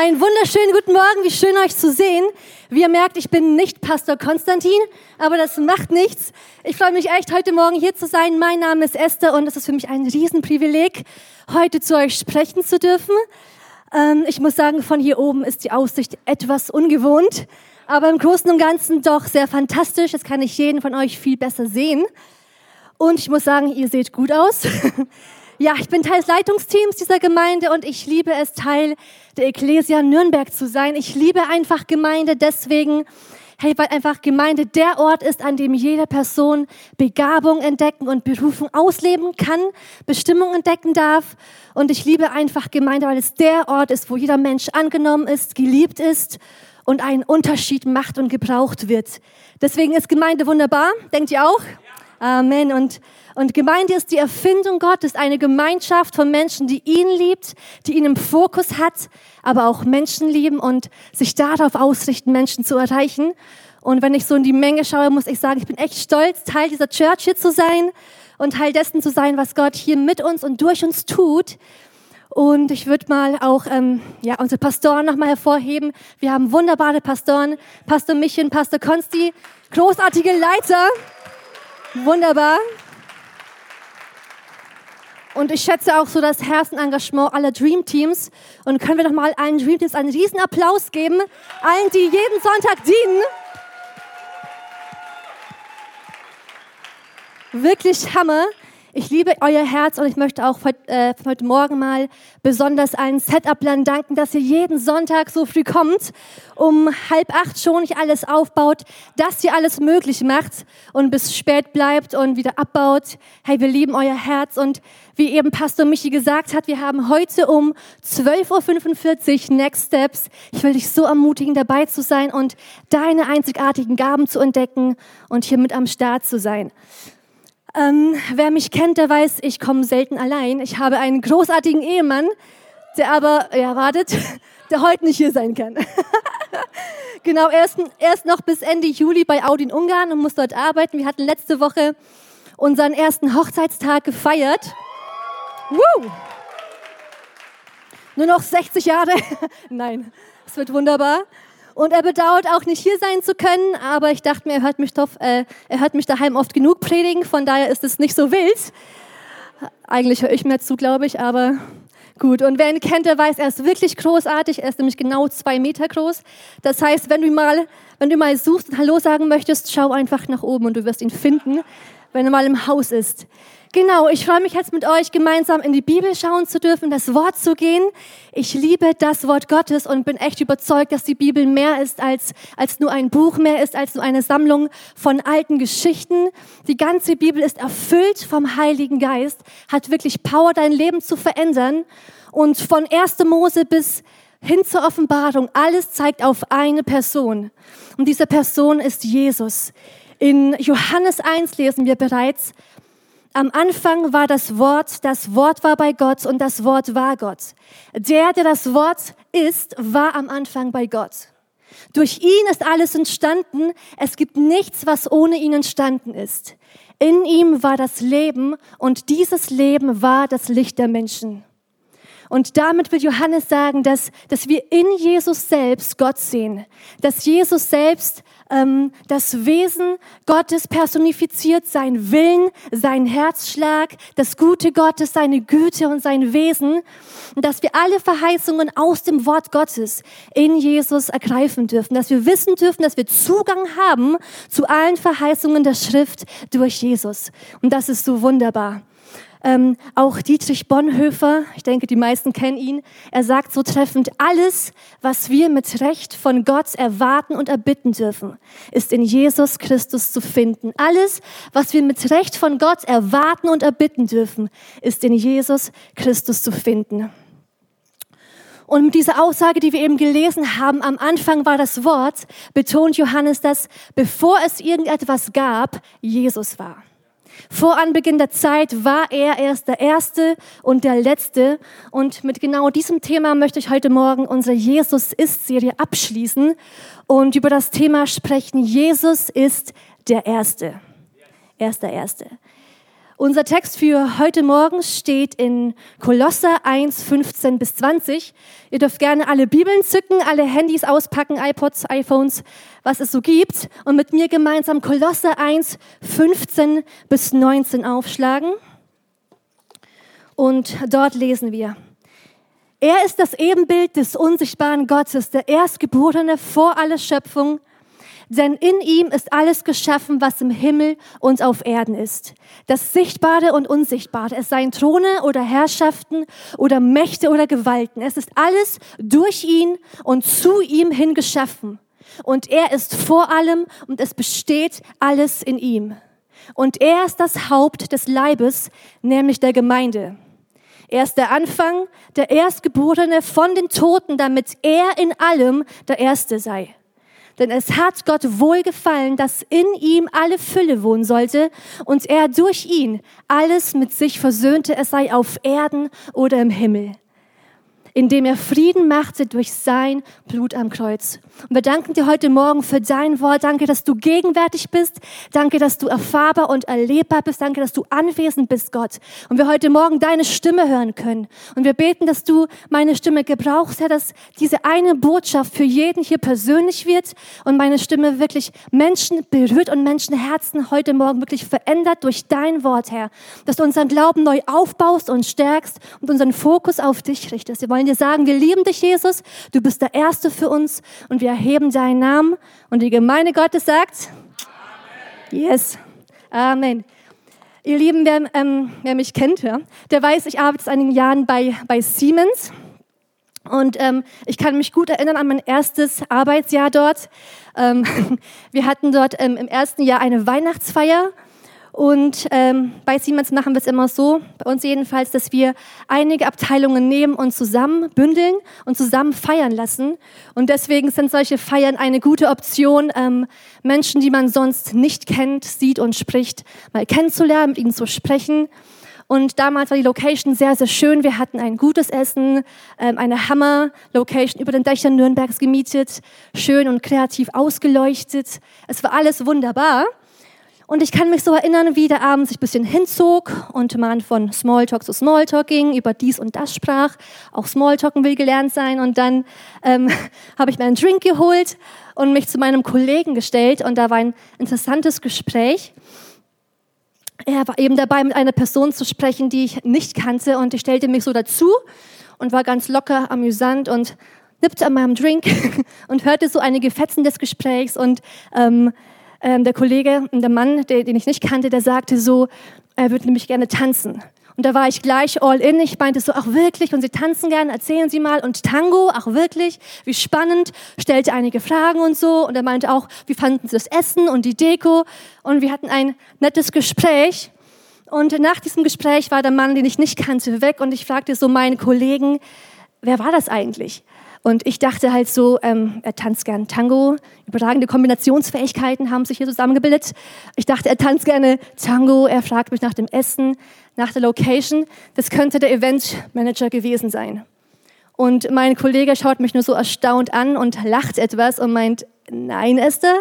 Einen wunderschönen guten Morgen, wie schön euch zu sehen. Wie ihr merkt, ich bin nicht Pastor Konstantin, aber das macht nichts. Ich freue mich echt, heute Morgen hier zu sein. Mein Name ist Esther und es ist für mich ein Riesenprivileg, heute zu euch sprechen zu dürfen. Ähm, ich muss sagen, von hier oben ist die Aussicht etwas ungewohnt, aber im Großen und Ganzen doch sehr fantastisch. Jetzt kann ich jeden von euch viel besser sehen. Und ich muss sagen, ihr seht gut aus. Ja, ich bin Teil des Leitungsteams dieser Gemeinde und ich liebe es, Teil der Ecclesia Nürnberg zu sein. Ich liebe einfach Gemeinde deswegen, hey, weil einfach Gemeinde der Ort ist, an dem jede Person Begabung entdecken und Berufung ausleben kann, Bestimmung entdecken darf. Und ich liebe einfach Gemeinde, weil es der Ort ist, wo jeder Mensch angenommen ist, geliebt ist und einen Unterschied macht und gebraucht wird. Deswegen ist Gemeinde wunderbar. Denkt ihr auch? Amen. Und und Gemeinde ist die Erfindung Gottes, eine Gemeinschaft von Menschen, die ihn liebt, die ihn im Fokus hat, aber auch Menschen lieben und sich darauf ausrichten, Menschen zu erreichen. Und wenn ich so in die Menge schaue, muss ich sagen, ich bin echt stolz, Teil dieser Church hier zu sein und Teil dessen zu sein, was Gott hier mit uns und durch uns tut. Und ich würde mal auch ähm, ja, unsere Pastoren nochmal hervorheben. Wir haben wunderbare Pastoren, Pastor Michi Pastor Konsti, großartige Leiter. Wunderbar. Und ich schätze auch so das Herzenengagement aller Dream Teams. Und können wir doch mal allen Dream Teams einen riesen Applaus geben. Allen, die jeden Sonntag dienen. Wirklich Hammer. Ich liebe euer Herz und ich möchte auch heute, äh, heute Morgen mal besonders allen Setup-Lern danken, dass ihr jeden Sonntag so früh kommt, um halb acht schon nicht alles aufbaut, dass ihr alles möglich macht und bis spät bleibt und wieder abbaut. Hey, wir lieben euer Herz und wie eben Pastor Michi gesagt hat, wir haben heute um 12.45 Uhr Next Steps. Ich will dich so ermutigen, dabei zu sein und deine einzigartigen Gaben zu entdecken und hier mit am Start zu sein. Ähm, wer mich kennt, der weiß, ich komme selten allein. Ich habe einen großartigen Ehemann, der aber, ja, wartet, der heute nicht hier sein kann. genau, er ist, er ist noch bis Ende Juli bei Audi in Ungarn und muss dort arbeiten. Wir hatten letzte Woche unseren ersten Hochzeitstag gefeiert. Woo! Nur noch 60 Jahre. Nein, es wird wunderbar. Und er bedauert auch nicht hier sein zu können, aber ich dachte mir, er hört mich, doch, äh, er hört mich daheim oft genug predigen, von daher ist es nicht so wild. Eigentlich höre ich mir zu, glaube ich, aber gut. Und wer ihn kennt, der weiß, er ist wirklich großartig. Er ist nämlich genau zwei Meter groß. Das heißt, wenn du mal, wenn du mal suchst und Hallo sagen möchtest, schau einfach nach oben und du wirst ihn finden, wenn er mal im Haus ist. Genau, ich freue mich jetzt mit euch gemeinsam in die Bibel schauen zu dürfen, das Wort zu gehen. Ich liebe das Wort Gottes und bin echt überzeugt, dass die Bibel mehr ist als, als nur ein Buch, mehr ist als nur eine Sammlung von alten Geschichten. Die ganze Bibel ist erfüllt vom Heiligen Geist, hat wirklich Power, dein Leben zu verändern. Und von 1. Mose bis hin zur Offenbarung, alles zeigt auf eine Person. Und diese Person ist Jesus. In Johannes 1 lesen wir bereits, am Anfang war das Wort, das Wort war bei Gott und das Wort war Gott. Der, der das Wort ist, war am Anfang bei Gott. Durch ihn ist alles entstanden. Es gibt nichts, was ohne ihn entstanden ist. In ihm war das Leben und dieses Leben war das Licht der Menschen. Und damit will Johannes sagen, dass, dass wir in Jesus selbst Gott sehen, dass Jesus selbst ähm, das Wesen Gottes personifiziert, sein Willen, sein Herzschlag, das Gute Gottes, seine Güte und sein Wesen. Und dass wir alle Verheißungen aus dem Wort Gottes in Jesus ergreifen dürfen, dass wir wissen dürfen, dass wir Zugang haben zu allen Verheißungen der Schrift durch Jesus. Und das ist so wunderbar. Ähm, auch Dietrich Bonhoeffer, ich denke, die meisten kennen ihn, er sagt so treffend, alles, was wir mit Recht von Gott erwarten und erbitten dürfen, ist in Jesus Christus zu finden. Alles, was wir mit Recht von Gott erwarten und erbitten dürfen, ist in Jesus Christus zu finden. Und mit dieser Aussage, die wir eben gelesen haben, am Anfang war das Wort, betont Johannes, dass bevor es irgendetwas gab, Jesus war. Vor Anbeginn der Zeit war er erst der Erste und der Letzte. Und mit genau diesem Thema möchte ich heute Morgen unsere Jesus ist-Serie abschließen und über das Thema sprechen. Jesus ist der Erste. Er ist der Erste. Unser Text für heute Morgen steht in Kolosser 1, 15 bis 20. Ihr dürft gerne alle Bibeln zücken, alle Handys auspacken, iPods, iPhones, was es so gibt. Und mit mir gemeinsam Kolosser 1, 15 bis 19 aufschlagen. Und dort lesen wir. Er ist das Ebenbild des unsichtbaren Gottes, der Erstgeborene vor aller Schöpfung denn in ihm ist alles geschaffen, was im Himmel und auf Erden ist. Das Sichtbare und Unsichtbare. Es seien Throne oder Herrschaften oder Mächte oder Gewalten. Es ist alles durch ihn und zu ihm hin geschaffen. Und er ist vor allem und es besteht alles in ihm. Und er ist das Haupt des Leibes, nämlich der Gemeinde. Er ist der Anfang, der Erstgeborene von den Toten, damit er in allem der Erste sei. Denn es hat Gott wohlgefallen, dass in ihm alle Fülle wohnen sollte und er durch ihn alles mit sich versöhnte, es sei auf Erden oder im Himmel indem er Frieden machte durch sein Blut am Kreuz. Und wir danken dir heute Morgen für dein Wort. Danke, dass du gegenwärtig bist. Danke, dass du erfahrbar und erlebbar bist. Danke, dass du anwesend bist, Gott. Und wir heute Morgen deine Stimme hören können. Und wir beten, dass du meine Stimme gebrauchst, Herr, dass diese eine Botschaft für jeden hier persönlich wird und meine Stimme wirklich Menschen berührt und Menschenherzen heute Morgen wirklich verändert durch dein Wort, Herr. Dass du unseren Glauben neu aufbaust und stärkst und unseren Fokus auf dich richtest. Wir wollen dir sagen, wir lieben dich, Jesus. Du bist der Erste für uns und wir erheben deinen Namen. Und die Gemeinde Gottes sagt, Amen. Yes. Amen. Ihr Lieben, wer, ähm, wer mich kennt, ja, der weiß, ich arbeite seit einigen Jahren bei, bei Siemens. Und ähm, ich kann mich gut erinnern an mein erstes Arbeitsjahr dort. Ähm, wir hatten dort ähm, im ersten Jahr eine Weihnachtsfeier und ähm, bei Siemens machen wir es immer so, bei uns jedenfalls, dass wir einige Abteilungen nehmen und zusammen bündeln und zusammen feiern lassen. Und deswegen sind solche Feiern eine gute Option, ähm, Menschen, die man sonst nicht kennt, sieht und spricht, mal kennenzulernen, mit ihnen zu sprechen. Und damals war die Location sehr, sehr schön. Wir hatten ein gutes Essen, ähm, eine Hammer-Location über den Dächern Nürnbergs gemietet, schön und kreativ ausgeleuchtet. Es war alles wunderbar. Und ich kann mich so erinnern, wie der Abend sich ein bisschen hinzog und man von Smalltalk zu Smalltalk ging, über dies und das sprach. Auch Smalltalken will gelernt sein. Und dann ähm, habe ich mir einen Drink geholt und mich zu meinem Kollegen gestellt. Und da war ein interessantes Gespräch. Er war eben dabei, mit einer Person zu sprechen, die ich nicht kannte. Und ich stellte mich so dazu und war ganz locker, amüsant und nippte an meinem Drink und hörte so einige Fetzen des Gesprächs und ähm, ähm, der Kollege, der Mann, der, den ich nicht kannte, der sagte so, er würde nämlich gerne tanzen. Und da war ich gleich all in. Ich meinte so, ach wirklich, und Sie tanzen gern, erzählen Sie mal. Und Tango, ach wirklich, wie spannend. Stellte einige Fragen und so. Und er meinte auch, wie fanden Sie das Essen und die Deko? Und wir hatten ein nettes Gespräch. Und nach diesem Gespräch war der Mann, den ich nicht kannte, weg. Und ich fragte so meinen Kollegen, wer war das eigentlich? Und ich dachte halt so, ähm, er tanzt gern Tango, überragende Kombinationsfähigkeiten haben sich hier zusammengebildet. Ich dachte, er tanzt gerne Tango, er fragt mich nach dem Essen, nach der Location. Das könnte der Eventmanager gewesen sein. Und mein Kollege schaut mich nur so erstaunt an und lacht etwas und meint, nein, Esther,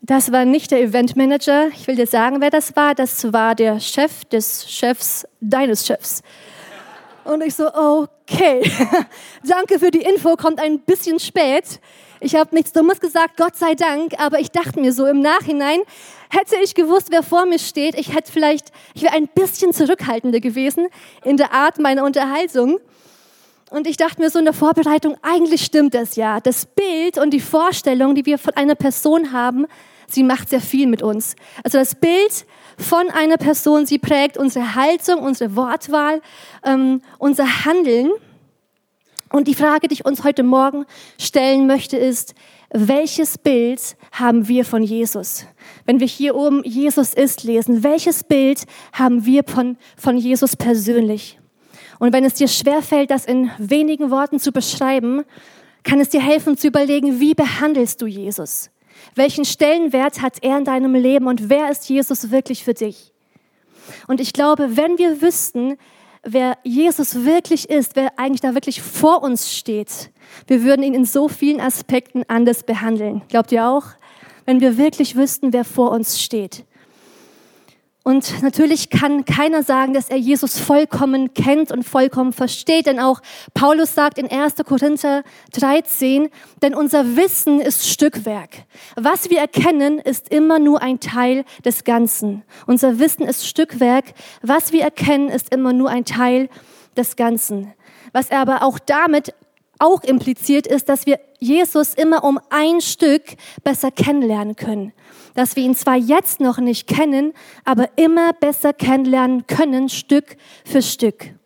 das war nicht der Eventmanager. Ich will dir sagen, wer das war. Das war der Chef des Chefs deines Chefs. Und ich so, okay, danke für die Info, kommt ein bisschen spät. Ich habe nichts Dummes gesagt, Gott sei Dank, aber ich dachte mir so im Nachhinein, hätte ich gewusst, wer vor mir steht, ich hätte vielleicht, ich wäre ein bisschen zurückhaltender gewesen in der Art meiner Unterhaltung. Und ich dachte mir so in der Vorbereitung, eigentlich stimmt das ja. Das Bild und die Vorstellung, die wir von einer Person haben, sie macht sehr viel mit uns. Also das Bild von einer Person. Sie prägt unsere Haltung, unsere Wortwahl, ähm, unser Handeln. Und die Frage, die ich uns heute Morgen stellen möchte, ist, welches Bild haben wir von Jesus? Wenn wir hier oben Jesus ist lesen, welches Bild haben wir von, von Jesus persönlich? Und wenn es dir schwerfällt, das in wenigen Worten zu beschreiben, kann es dir helfen zu überlegen, wie behandelst du Jesus? Welchen Stellenwert hat er in deinem Leben und wer ist Jesus wirklich für dich? Und ich glaube, wenn wir wüssten, wer Jesus wirklich ist, wer eigentlich da wirklich vor uns steht, wir würden ihn in so vielen Aspekten anders behandeln. Glaubt ihr auch? Wenn wir wirklich wüssten, wer vor uns steht. Und natürlich kann keiner sagen, dass er Jesus vollkommen kennt und vollkommen versteht, denn auch Paulus sagt in 1. Korinther 13, denn unser Wissen ist Stückwerk. Was wir erkennen, ist immer nur ein Teil des Ganzen. Unser Wissen ist Stückwerk. Was wir erkennen, ist immer nur ein Teil des Ganzen. Was er aber auch damit auch impliziert ist, dass wir Jesus immer um ein Stück besser kennenlernen können. Dass wir ihn zwar jetzt noch nicht kennen, aber immer besser kennenlernen können, Stück für Stück.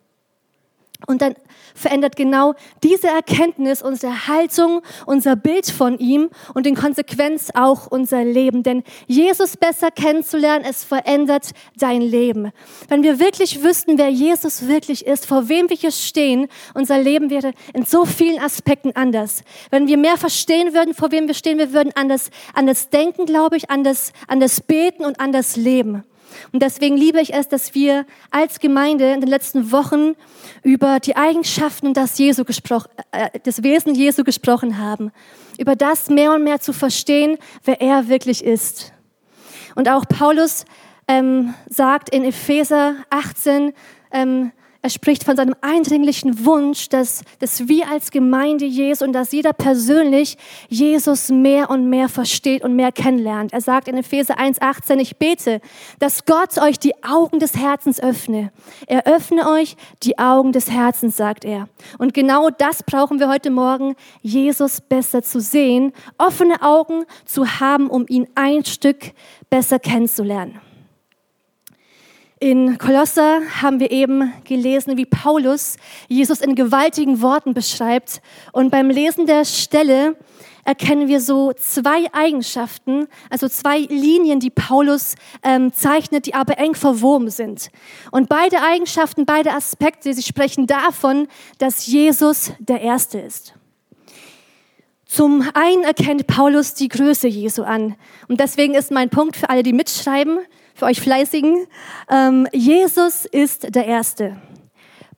Und dann verändert genau diese Erkenntnis unsere Haltung, unser Bild von ihm und in Konsequenz auch unser Leben. Denn Jesus besser kennenzulernen, es verändert dein Leben. Wenn wir wirklich wüssten, wer Jesus wirklich ist, vor wem wir hier stehen, unser Leben wäre in so vielen Aspekten anders. Wenn wir mehr verstehen würden, vor wem wir stehen, wir würden anders, anders denken, glaube ich, anders, anders beten und anders leben. Und deswegen liebe ich es, dass wir als Gemeinde in den letzten Wochen über die Eigenschaften und das, Jesu gesprochen, äh, das Wesen Jesu gesprochen haben. Über das mehr und mehr zu verstehen, wer er wirklich ist. Und auch Paulus ähm, sagt in Epheser 18, ähm, er spricht von seinem eindringlichen Wunsch, dass, dass wir als Gemeinde Jesu und dass jeder persönlich Jesus mehr und mehr versteht und mehr kennenlernt. Er sagt in Epheser 1,18, ich bete, dass Gott euch die Augen des Herzens öffne. Er öffne euch die Augen des Herzens, sagt er. Und genau das brauchen wir heute Morgen, Jesus besser zu sehen, offene Augen zu haben, um ihn ein Stück besser kennenzulernen. In Kolosser haben wir eben gelesen, wie Paulus Jesus in gewaltigen Worten beschreibt. Und beim Lesen der Stelle erkennen wir so zwei Eigenschaften, also zwei Linien, die Paulus ähm, zeichnet, die aber eng verwoben sind. Und beide Eigenschaften, beide Aspekte, sie sprechen davon, dass Jesus der Erste ist. Zum einen erkennt Paulus die Größe Jesu an. Und deswegen ist mein Punkt für alle, die mitschreiben, für euch Fleißigen. Ähm, Jesus ist der Erste.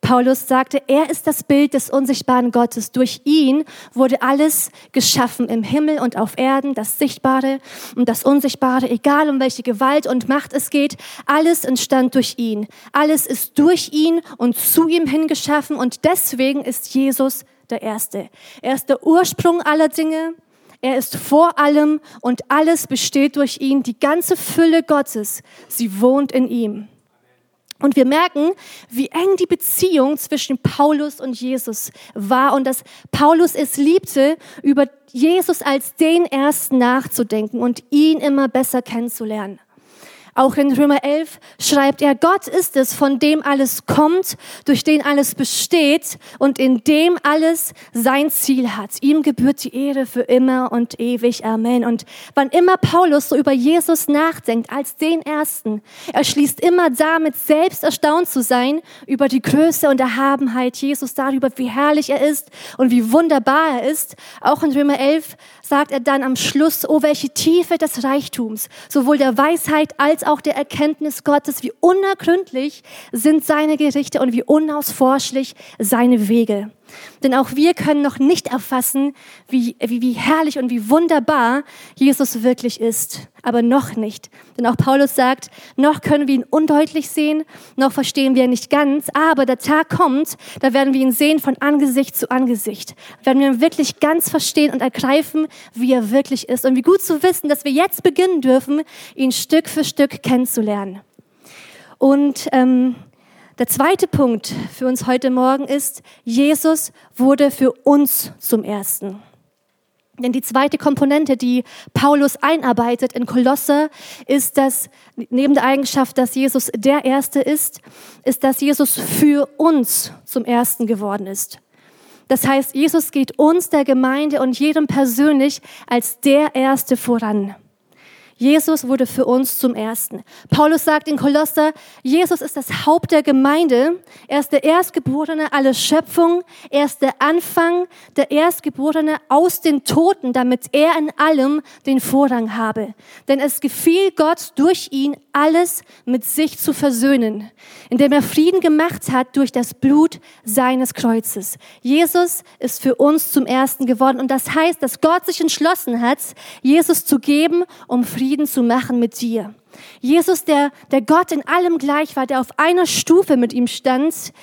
Paulus sagte, er ist das Bild des unsichtbaren Gottes. Durch ihn wurde alles geschaffen im Himmel und auf Erden, das Sichtbare und das Unsichtbare, egal um welche Gewalt und Macht es geht. Alles entstand durch ihn. Alles ist durch ihn und zu ihm hingeschaffen und deswegen ist Jesus der Erste. Er ist der Ursprung aller Dinge. Er ist vor allem und alles besteht durch ihn. Die ganze Fülle Gottes, sie wohnt in ihm. Und wir merken, wie eng die Beziehung zwischen Paulus und Jesus war und dass Paulus es liebte, über Jesus als den Ersten nachzudenken und ihn immer besser kennenzulernen. Auch in Römer 11 schreibt er, Gott ist es, von dem alles kommt, durch den alles besteht und in dem alles sein Ziel hat. Ihm gebührt die Ehre für immer und ewig. Amen. Und wann immer Paulus so über Jesus nachdenkt, als den Ersten, er schließt immer damit, selbst erstaunt zu sein über die Größe und Erhabenheit Jesus, darüber, wie herrlich er ist und wie wunderbar er ist. Auch in Römer 11 sagt er dann am Schluss, oh, welche Tiefe des Reichtums, sowohl der Weisheit als auch der Erkenntnis Gottes, wie unergründlich sind seine Gerichte und wie unausforschlich seine Wege. Denn auch wir können noch nicht erfassen, wie, wie, wie herrlich und wie wunderbar Jesus wirklich ist. Aber noch nicht. Denn auch Paulus sagt, noch können wir ihn undeutlich sehen, noch verstehen wir ihn nicht ganz. Aber der Tag kommt, da werden wir ihn sehen von Angesicht zu Angesicht. Werden wir ihn wirklich ganz verstehen und ergreifen, wie er wirklich ist. Und wie gut zu wissen, dass wir jetzt beginnen dürfen, ihn Stück für Stück kennenzulernen. Und ähm, der zweite Punkt für uns heute Morgen ist, Jesus wurde für uns zum Ersten. Denn die zweite Komponente, die Paulus einarbeitet in Kolosse, ist, dass neben der Eigenschaft, dass Jesus der Erste ist, ist, dass Jesus für uns zum Ersten geworden ist. Das heißt, Jesus geht uns, der Gemeinde und jedem persönlich als der Erste voran. Jesus wurde für uns zum Ersten. Paulus sagt in Kolosser, Jesus ist das Haupt der Gemeinde. Er ist der Erstgeborene aller Schöpfung. Er ist der Anfang, der Erstgeborene aus den Toten, damit er in allem den Vorrang habe. Denn es gefiel Gott durch ihn, alles mit sich zu versöhnen, indem er Frieden gemacht hat durch das Blut seines Kreuzes. Jesus ist für uns zum Ersten geworden. Und das heißt, dass Gott sich entschlossen hat, Jesus zu geben, um Frieden Frieden zu machen mit dir. Jesus, der, der Gott in allem gleich war, der auf einer Stufe mit ihm stand,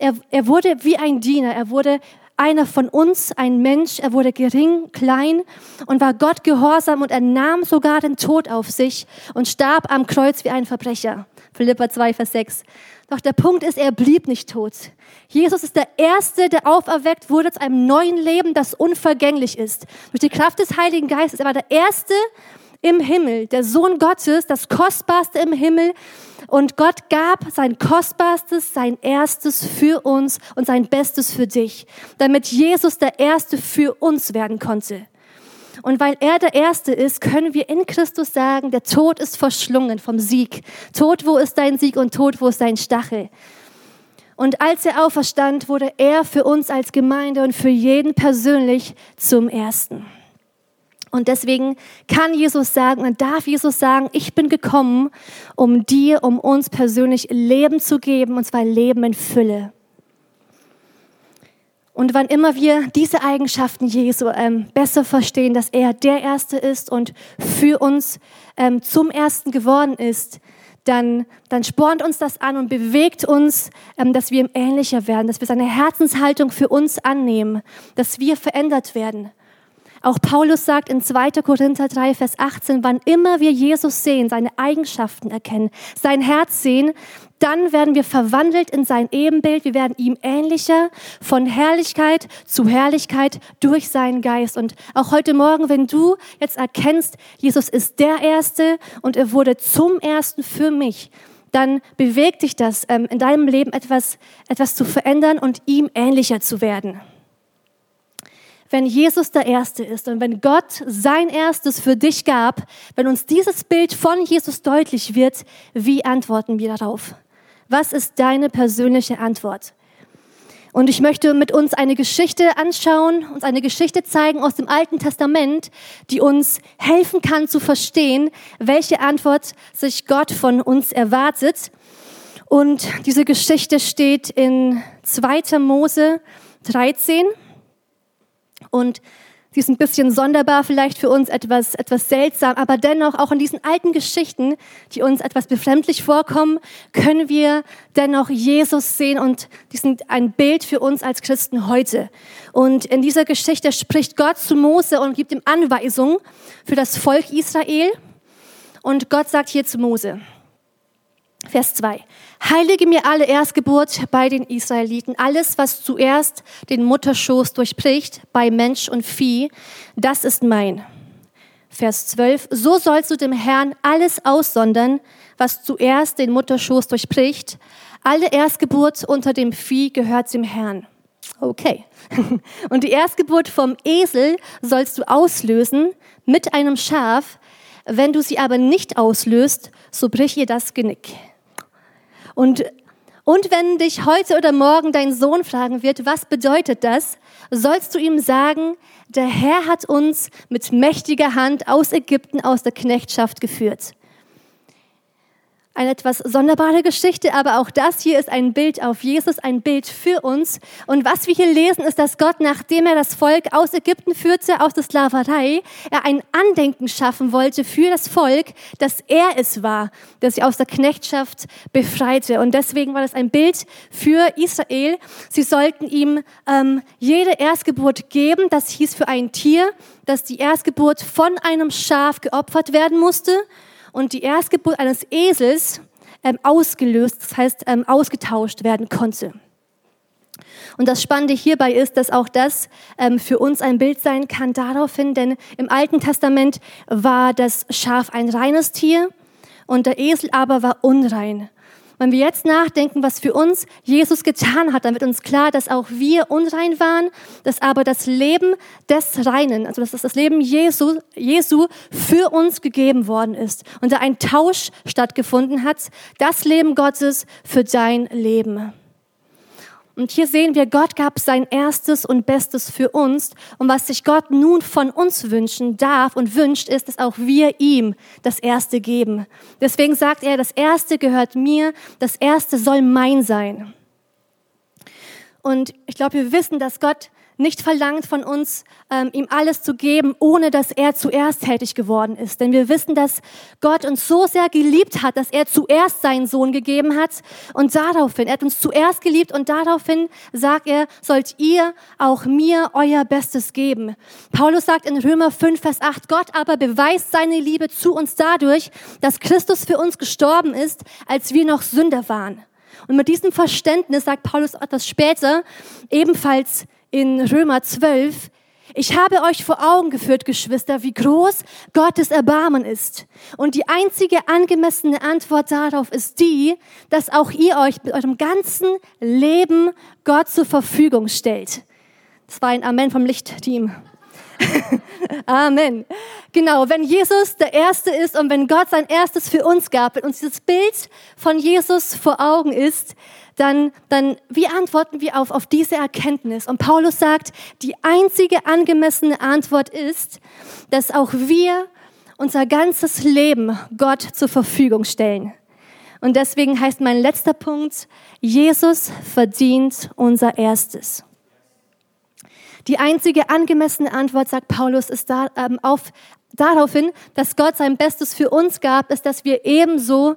er, er wurde wie ein Diener, er wurde einer von uns, ein Mensch, er wurde gering, klein und war Gott gehorsam und er nahm sogar den Tod auf sich und starb am Kreuz wie ein Verbrecher. Philippa 2, Vers 6. Doch der Punkt ist, er blieb nicht tot. Jesus ist der Erste, der auferweckt wurde zu einem neuen Leben, das unvergänglich ist. Durch die Kraft des Heiligen Geistes. Er war der Erste im Himmel, der Sohn Gottes, das Kostbarste im Himmel. Und Gott gab sein Kostbarstes, sein Erstes für uns und sein Bestes für dich, damit Jesus der Erste für uns werden konnte. Und weil er der Erste ist, können wir in Christus sagen, der Tod ist verschlungen vom Sieg. Tod, wo ist dein Sieg und Tod, wo ist dein Stachel? Und als er auferstand, wurde er für uns als Gemeinde und für jeden persönlich zum Ersten. Und deswegen kann Jesus sagen und darf Jesus sagen, ich bin gekommen, um dir, um uns persönlich Leben zu geben, und zwar Leben in Fülle. Und wann immer wir diese Eigenschaften Jesu ähm, besser verstehen, dass er der Erste ist und für uns ähm, zum Ersten geworden ist, dann, dann spornt uns das an und bewegt uns, ähm, dass wir ihm ähnlicher werden, dass wir seine Herzenshaltung für uns annehmen, dass wir verändert werden. Auch Paulus sagt in 2. Korinther 3, Vers 18, wann immer wir Jesus sehen, seine Eigenschaften erkennen, sein Herz sehen, dann werden wir verwandelt in sein Ebenbild, wir werden ihm ähnlicher, von Herrlichkeit zu Herrlichkeit durch seinen Geist. Und auch heute Morgen, wenn du jetzt erkennst, Jesus ist der Erste und er wurde zum Ersten für mich, dann bewegt dich das, ähm, in deinem Leben etwas, etwas zu verändern und ihm ähnlicher zu werden wenn Jesus der Erste ist und wenn Gott sein Erstes für dich gab, wenn uns dieses Bild von Jesus deutlich wird, wie antworten wir darauf? Was ist deine persönliche Antwort? Und ich möchte mit uns eine Geschichte anschauen, uns eine Geschichte zeigen aus dem Alten Testament, die uns helfen kann zu verstehen, welche Antwort sich Gott von uns erwartet. Und diese Geschichte steht in 2. Mose 13. Und sie ist ein bisschen sonderbar, vielleicht für uns etwas, etwas seltsam, aber dennoch auch in diesen alten Geschichten, die uns etwas befremdlich vorkommen, können wir dennoch Jesus sehen und die sind ein Bild für uns als Christen heute. Und in dieser Geschichte spricht Gott zu Mose und gibt ihm Anweisungen für das Volk Israel. Und Gott sagt hier zu Mose, Vers 2. Heilige mir alle Erstgeburt bei den Israeliten. Alles, was zuerst den Mutterschoß durchbricht, bei Mensch und Vieh, das ist mein. Vers 12. So sollst du dem Herrn alles aussondern, was zuerst den Mutterschoß durchbricht. Alle Erstgeburt unter dem Vieh gehört dem Herrn. Okay. Und die Erstgeburt vom Esel sollst du auslösen mit einem Schaf. Wenn du sie aber nicht auslöst, so brich ihr das Genick. Und, und wenn dich heute oder morgen dein Sohn fragen wird, was bedeutet das, sollst du ihm sagen, der Herr hat uns mit mächtiger Hand aus Ägypten, aus der Knechtschaft geführt eine etwas sonderbare Geschichte, aber auch das hier ist ein Bild auf Jesus, ein Bild für uns. Und was wir hier lesen, ist, dass Gott, nachdem er das Volk aus Ägypten führte, aus der Sklaverei, er ein Andenken schaffen wollte für das Volk, dass er es war, der sie aus der Knechtschaft befreite. Und deswegen war das ein Bild für Israel. Sie sollten ihm ähm, jede Erstgeburt geben. Das hieß für ein Tier, dass die Erstgeburt von einem Schaf geopfert werden musste und die Erstgeburt eines Esels ähm, ausgelöst, das heißt ähm, ausgetauscht werden konnte. Und das Spannende hierbei ist, dass auch das ähm, für uns ein Bild sein kann daraufhin, denn im Alten Testament war das Schaf ein reines Tier und der Esel aber war unrein. Wenn wir jetzt nachdenken, was für uns Jesus getan hat, dann wird uns klar, dass auch wir unrein waren, dass aber das Leben des Reinen, also dass das Leben Jesu, Jesu für uns gegeben worden ist und da ein Tausch stattgefunden hat, das Leben Gottes für dein Leben. Und hier sehen wir, Gott gab sein Erstes und Bestes für uns. Und was sich Gott nun von uns wünschen darf und wünscht, ist, dass auch wir ihm das Erste geben. Deswegen sagt er, das Erste gehört mir, das Erste soll mein sein. Und ich glaube, wir wissen, dass Gott nicht verlangt von uns, ähm, ihm alles zu geben, ohne dass er zuerst tätig geworden ist. Denn wir wissen, dass Gott uns so sehr geliebt hat, dass er zuerst seinen Sohn gegeben hat und daraufhin, er hat uns zuerst geliebt und daraufhin sagt er, sollt ihr auch mir euer Bestes geben. Paulus sagt in Römer 5, Vers 8, Gott aber beweist seine Liebe zu uns dadurch, dass Christus für uns gestorben ist, als wir noch Sünder waren. Und mit diesem Verständnis sagt Paulus etwas später, ebenfalls in Römer 12, ich habe euch vor Augen geführt, Geschwister, wie groß Gottes Erbarmen ist. Und die einzige angemessene Antwort darauf ist die, dass auch ihr euch mit eurem ganzen Leben Gott zur Verfügung stellt. Das war ein Amen vom Lichtteam. Amen. Genau, wenn Jesus der Erste ist und wenn Gott sein Erstes für uns gab, wenn uns dieses Bild von Jesus vor Augen ist, dann, dann wie antworten wir auf, auf diese Erkenntnis? Und Paulus sagt, die einzige angemessene Antwort ist, dass auch wir unser ganzes Leben Gott zur Verfügung stellen. Und deswegen heißt mein letzter Punkt, Jesus verdient unser Erstes. Die einzige angemessene Antwort, sagt Paulus, ist da, ähm, auf, daraufhin, dass Gott sein Bestes für uns gab, ist, dass wir ebenso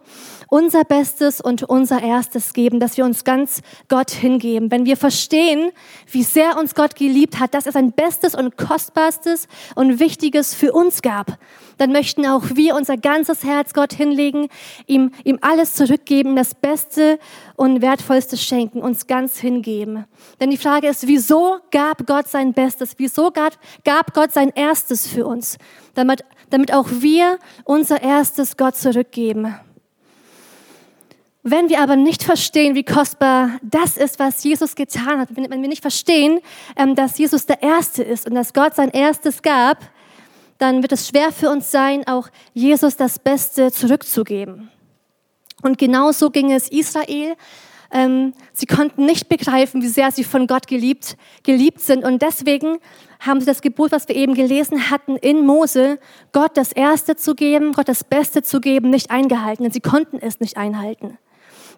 unser Bestes und unser Erstes geben, dass wir uns ganz Gott hingeben. Wenn wir verstehen, wie sehr uns Gott geliebt hat, dass er sein Bestes und Kostbarstes und Wichtiges für uns gab, dann möchten auch wir unser ganzes Herz Gott hinlegen, ihm, ihm alles zurückgeben, das Beste und Wertvollste schenken, uns ganz hingeben. Denn die Frage ist, wieso gab Gott sein Bestes? Wieso gab, gab Gott sein Erstes für uns? Damit, damit auch wir unser Erstes Gott zurückgeben. Wenn wir aber nicht verstehen, wie kostbar das ist, was Jesus getan hat, wenn, wir nicht verstehen, ähm, dass Jesus der Erste ist und dass Gott sein Erstes gab, dann wird es schwer für uns sein, auch Jesus das Beste zurückzugeben. Und genauso ging es Israel. Ähm, sie konnten nicht begreifen, wie sehr sie von Gott geliebt, geliebt sind. Und deswegen haben sie das Gebot, was wir eben gelesen hatten in Mose, Gott das Erste zu geben, Gott das Beste zu geben, nicht eingehalten. Denn sie konnten es nicht einhalten.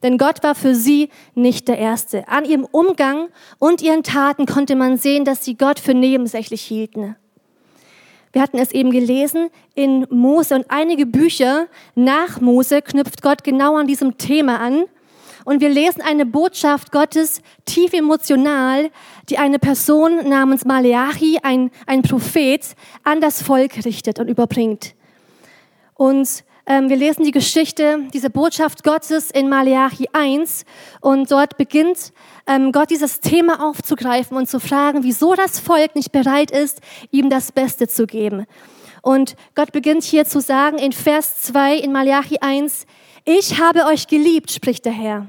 Denn Gott war für sie nicht der Erste. An ihrem Umgang und ihren Taten konnte man sehen, dass sie Gott für nebensächlich hielten. Wir hatten es eben gelesen in Mose und einige Bücher nach Mose knüpft Gott genau an diesem Thema an. Und wir lesen eine Botschaft Gottes tief emotional, die eine Person namens Maleachi, ein, ein Prophet, an das Volk richtet und überbringt. Und ähm, wir lesen die Geschichte, diese Botschaft Gottes in Malachi 1 und dort beginnt ähm, Gott dieses Thema aufzugreifen und zu fragen, wieso das Volk nicht bereit ist, ihm das Beste zu geben. Und Gott beginnt hier zu sagen in Vers 2 in Malachi 1, ich habe euch geliebt, spricht der Herr.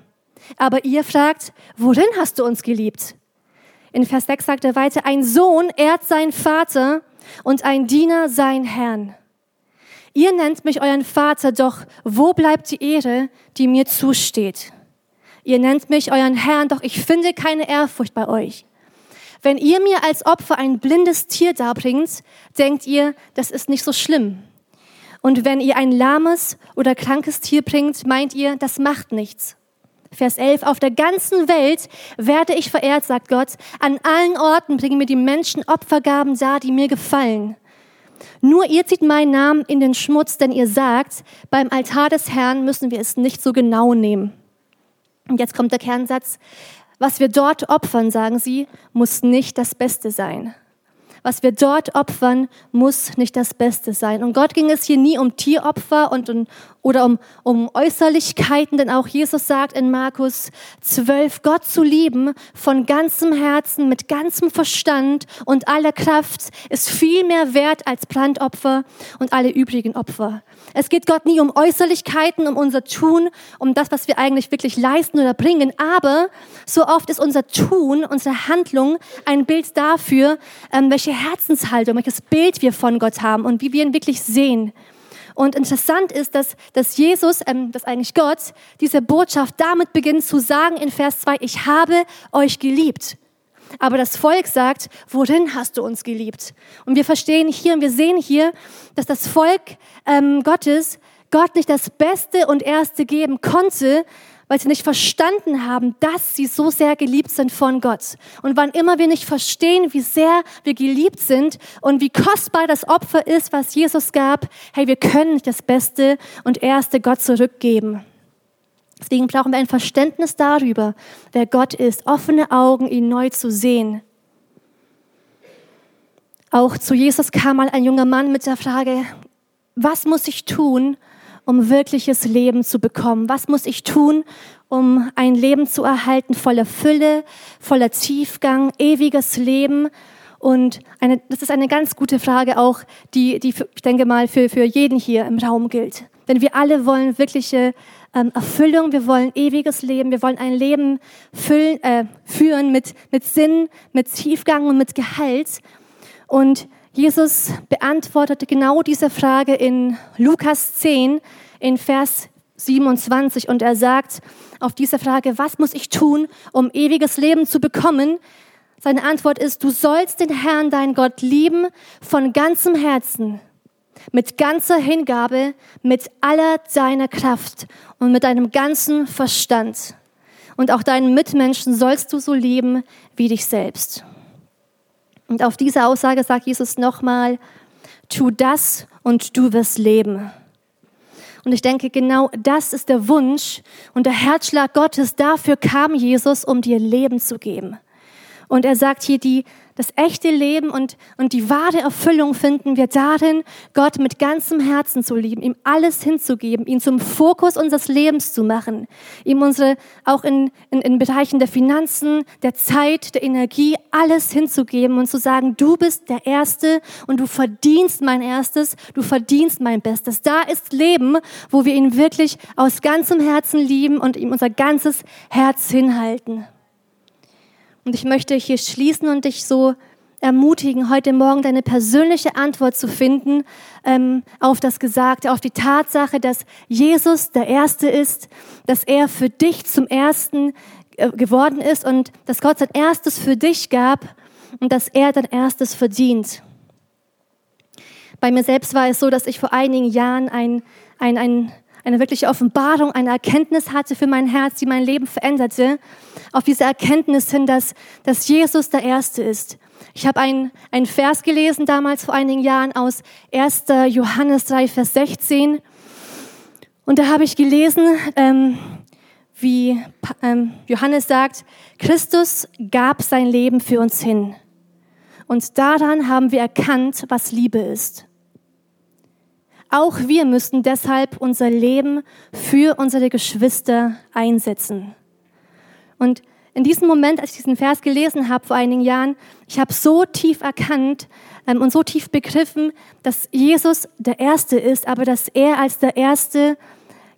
Aber ihr fragt, worin hast du uns geliebt? In Vers 6 sagt er weiter, ein Sohn ehrt seinen Vater und ein Diener sein Herrn. Ihr nennt mich euren Vater, doch wo bleibt die Ehre, die mir zusteht? Ihr nennt mich euren Herrn, doch ich finde keine Ehrfurcht bei euch. Wenn ihr mir als Opfer ein blindes Tier darbringt, denkt ihr, das ist nicht so schlimm. Und wenn ihr ein lahmes oder krankes Tier bringt, meint ihr, das macht nichts. Vers 11, auf der ganzen Welt werde ich verehrt, sagt Gott. An allen Orten bringen mir die Menschen Opfergaben dar, die mir gefallen. Nur ihr zieht meinen Namen in den Schmutz, denn ihr sagt, beim Altar des Herrn müssen wir es nicht so genau nehmen. Und jetzt kommt der Kernsatz. Was wir dort opfern, sagen sie, muss nicht das Beste sein. Was wir dort opfern, muss nicht das Beste sein. Und Gott ging es hier nie um Tieropfer und, und oder um, um Äußerlichkeiten, denn auch Jesus sagt in Markus 12, Gott zu lieben von ganzem Herzen, mit ganzem Verstand und aller Kraft ist viel mehr wert als Brandopfer und alle übrigen Opfer. Es geht Gott nie um Äußerlichkeiten, um unser Tun, um das, was wir eigentlich wirklich leisten oder bringen, aber so oft ist unser Tun, unsere Handlung ein Bild dafür, ähm, welche Herzenshaltung, welches Bild wir von Gott haben und wie wir ihn wirklich sehen. Und interessant ist, dass, dass Jesus, ähm, dass eigentlich Gott, diese Botschaft damit beginnt zu sagen in Vers 2, ich habe euch geliebt. Aber das Volk sagt, worin hast du uns geliebt? Und wir verstehen hier und wir sehen hier, dass das Volk ähm, Gottes Gott nicht das Beste und Erste geben konnte, weil sie nicht verstanden haben, dass sie so sehr geliebt sind von Gott. Und wann immer wir nicht verstehen, wie sehr wir geliebt sind und wie kostbar das Opfer ist, was Jesus gab, hey, wir können nicht das Beste und Erste Gott zurückgeben. Deswegen brauchen wir ein Verständnis darüber, wer Gott ist, offene Augen, ihn neu zu sehen. Auch zu Jesus kam mal ein junger Mann mit der Frage, was muss ich tun, um wirkliches Leben zu bekommen? Was muss ich tun, um ein Leben zu erhalten voller Fülle, voller Tiefgang, ewiges Leben? Und eine, das ist eine ganz gute Frage auch, die, die ich denke mal für, für jeden hier im Raum gilt. Denn wir alle wollen wirkliche ähm, Erfüllung, wir wollen ewiges Leben, wir wollen ein Leben füllen, äh, führen mit, mit Sinn, mit Tiefgang und mit Gehalt. Und Jesus beantwortete genau diese Frage in Lukas 10 in Vers 27 und er sagt auf diese Frage, was muss ich tun, um ewiges Leben zu bekommen? Seine Antwort ist, du sollst den Herrn, dein Gott, lieben von ganzem Herzen, mit ganzer Hingabe, mit aller deiner Kraft und mit deinem ganzen Verstand. Und auch deinen Mitmenschen sollst du so lieben wie dich selbst. Und auf diese Aussage sagt Jesus nochmal, tu das und du wirst leben. Und ich denke, genau das ist der Wunsch und der Herzschlag Gottes. Dafür kam Jesus, um dir Leben zu geben. Und er sagt hier, die, das echte Leben und, und die wahre Erfüllung finden wir darin, Gott mit ganzem Herzen zu lieben, ihm alles hinzugeben, ihn zum Fokus unseres Lebens zu machen, ihm unsere, auch in, in, in Bereichen der Finanzen, der Zeit, der Energie, alles hinzugeben und zu sagen, du bist der Erste und du verdienst mein Erstes, du verdienst mein Bestes. Da ist Leben, wo wir ihn wirklich aus ganzem Herzen lieben und ihm unser ganzes Herz hinhalten. Und ich möchte hier schließen und dich so ermutigen, heute Morgen deine persönliche Antwort zu finden ähm, auf das Gesagte, auf die Tatsache, dass Jesus der Erste ist, dass er für dich zum Ersten äh, geworden ist und dass Gott sein Erstes für dich gab und dass er dein Erstes verdient. Bei mir selbst war es so, dass ich vor einigen Jahren ein, ein, ein eine wirkliche Offenbarung, eine Erkenntnis hatte für mein Herz, die mein Leben veränderte, auf diese Erkenntnis hin, dass, dass Jesus der Erste ist. Ich habe einen, einen Vers gelesen damals vor einigen Jahren aus 1. Johannes 3, Vers 16. Und da habe ich gelesen, ähm, wie ähm, Johannes sagt, Christus gab sein Leben für uns hin. Und daran haben wir erkannt, was Liebe ist. Auch wir müssen deshalb unser Leben für unsere Geschwister einsetzen. Und in diesem Moment, als ich diesen Vers gelesen habe vor einigen Jahren, ich habe so tief erkannt ähm, und so tief begriffen, dass Jesus der Erste ist, aber dass er als der Erste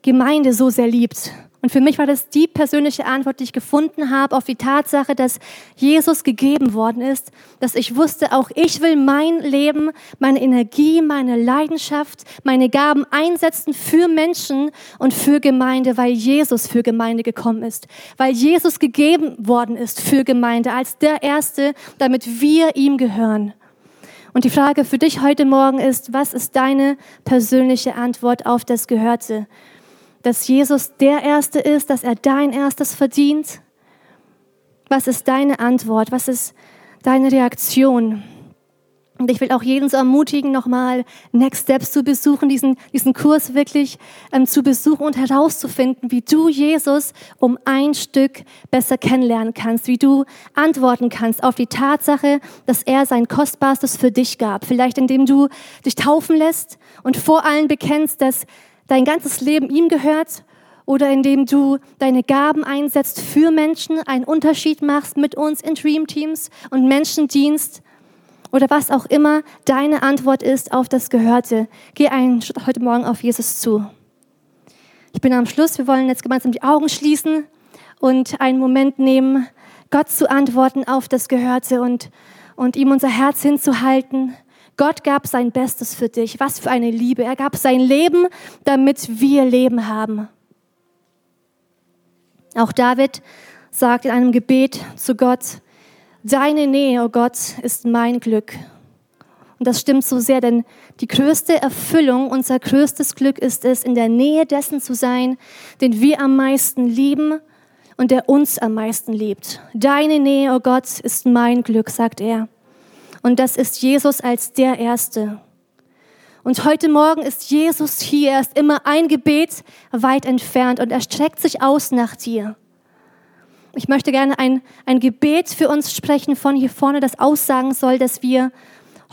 Gemeinde so sehr liebt. Und für mich war das die persönliche Antwort, die ich gefunden habe auf die Tatsache, dass Jesus gegeben worden ist, dass ich wusste, auch ich will mein Leben, meine Energie, meine Leidenschaft, meine Gaben einsetzen für Menschen und für Gemeinde, weil Jesus für Gemeinde gekommen ist, weil Jesus gegeben worden ist für Gemeinde als der Erste, damit wir ihm gehören. Und die Frage für dich heute Morgen ist, was ist deine persönliche Antwort auf das Gehörte? Dass Jesus der Erste ist, dass er dein Erstes verdient? Was ist deine Antwort? Was ist deine Reaktion? Und ich will auch jeden so ermutigen, nochmal Next Steps zu besuchen, diesen, diesen Kurs wirklich ähm, zu besuchen und herauszufinden, wie du Jesus um ein Stück besser kennenlernen kannst, wie du antworten kannst auf die Tatsache, dass er sein Kostbarstes für dich gab. Vielleicht indem du dich taufen lässt und vor allen bekennst, dass dein ganzes Leben ihm gehört oder indem du deine Gaben einsetzt für Menschen, einen Unterschied machst mit uns in Dream Teams und Menschendienst oder was auch immer deine Antwort ist auf das Gehörte. Geh Schritt heute Morgen auf Jesus zu. Ich bin am Schluss. Wir wollen jetzt gemeinsam die Augen schließen und einen Moment nehmen, Gott zu antworten auf das Gehörte und, und ihm unser Herz hinzuhalten Gott gab sein Bestes für dich. Was für eine Liebe. Er gab sein Leben, damit wir Leben haben. Auch David sagt in einem Gebet zu Gott, Deine Nähe, oh Gott, ist mein Glück. Und das stimmt so sehr, denn die größte Erfüllung, unser größtes Glück ist es, in der Nähe dessen zu sein, den wir am meisten lieben und der uns am meisten liebt. Deine Nähe, o oh Gott, ist mein Glück, sagt er. Und das ist Jesus als der Erste. Und heute Morgen ist Jesus hier, er ist immer ein Gebet weit entfernt und er streckt sich aus nach dir. Ich möchte gerne ein, ein Gebet für uns sprechen von hier vorne, das aussagen soll, dass wir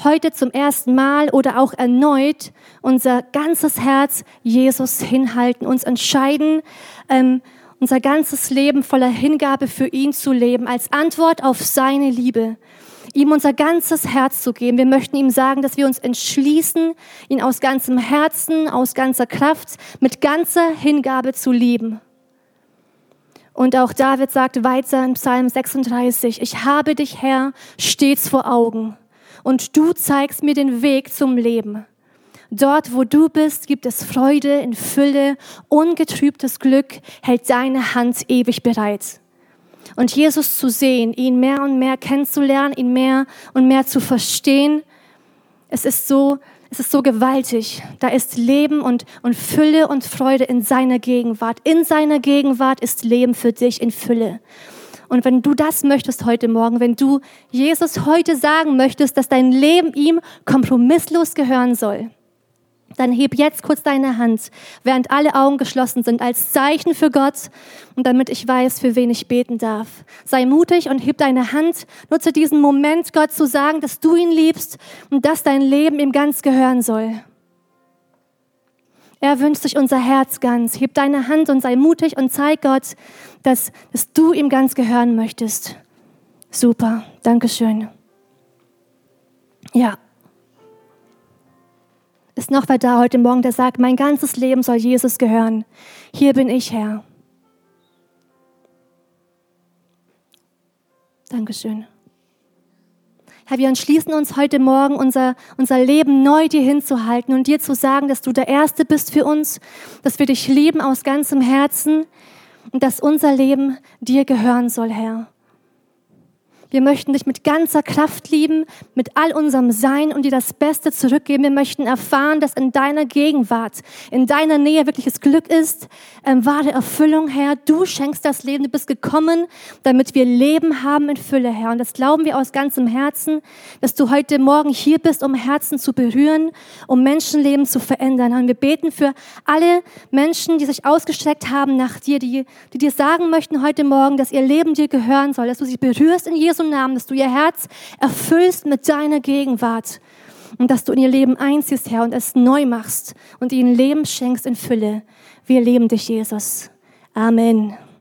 heute zum ersten Mal oder auch erneut unser ganzes Herz Jesus hinhalten, uns entscheiden, ähm, unser ganzes Leben voller Hingabe für ihn zu leben, als Antwort auf seine Liebe, ihm unser ganzes Herz zu geben. Wir möchten ihm sagen, dass wir uns entschließen, ihn aus ganzem Herzen, aus ganzer Kraft, mit ganzer Hingabe zu lieben. Und auch David sagt weiter in Psalm 36, ich habe dich, Herr, stets vor Augen und du zeigst mir den Weg zum Leben. Dort, wo du bist, gibt es Freude in Fülle, ungetrübtes Glück hält deine Hand ewig bereit. Und Jesus zu sehen, ihn mehr und mehr kennenzulernen, ihn mehr und mehr zu verstehen, es ist so, es ist so gewaltig. Da ist Leben und, und Fülle und Freude in seiner Gegenwart. In seiner Gegenwart ist Leben für dich in Fülle. Und wenn du das möchtest heute Morgen, wenn du Jesus heute sagen möchtest, dass dein Leben ihm kompromisslos gehören soll, dann heb jetzt kurz deine Hand, während alle Augen geschlossen sind, als Zeichen für Gott und damit ich weiß, für wen ich beten darf. Sei mutig und heb deine Hand. Nutze diesen Moment, Gott zu sagen, dass du ihn liebst und dass dein Leben ihm ganz gehören soll. Er wünscht sich unser Herz ganz. Heb deine Hand und sei mutig und zeig Gott, dass, dass du ihm ganz gehören möchtest. Super, Dankeschön. Ja. Ist noch wer da heute Morgen, der sagt, mein ganzes Leben soll Jesus gehören. Hier bin ich, Herr. Dankeschön. Herr, wir entschließen uns heute Morgen, unser, unser Leben neu dir hinzuhalten und dir zu sagen, dass du der Erste bist für uns, dass wir dich lieben aus ganzem Herzen und dass unser Leben dir gehören soll, Herr. Wir möchten dich mit ganzer Kraft lieben, mit all unserem Sein und dir das Beste zurückgeben. Wir möchten erfahren, dass in deiner Gegenwart, in deiner Nähe wirkliches Glück ist, ähm, wahre Erfüllung, Herr. Du schenkst das Leben. Du bist gekommen, damit wir Leben haben in Fülle, Herr. Und das glauben wir aus ganzem Herzen, dass du heute Morgen hier bist, um Herzen zu berühren, um Menschenleben zu verändern. Und wir beten für alle Menschen, die sich ausgestreckt haben nach dir, die, die dir sagen möchten heute Morgen, dass ihr Leben dir gehören soll, dass du sie berührst in Jesu Namen, dass du ihr Herz erfüllst mit deiner Gegenwart und dass du in ihr Leben einziehst, Herr, und es neu machst und ihnen Leben schenkst in Fülle. Wir leben dich, Jesus. Amen.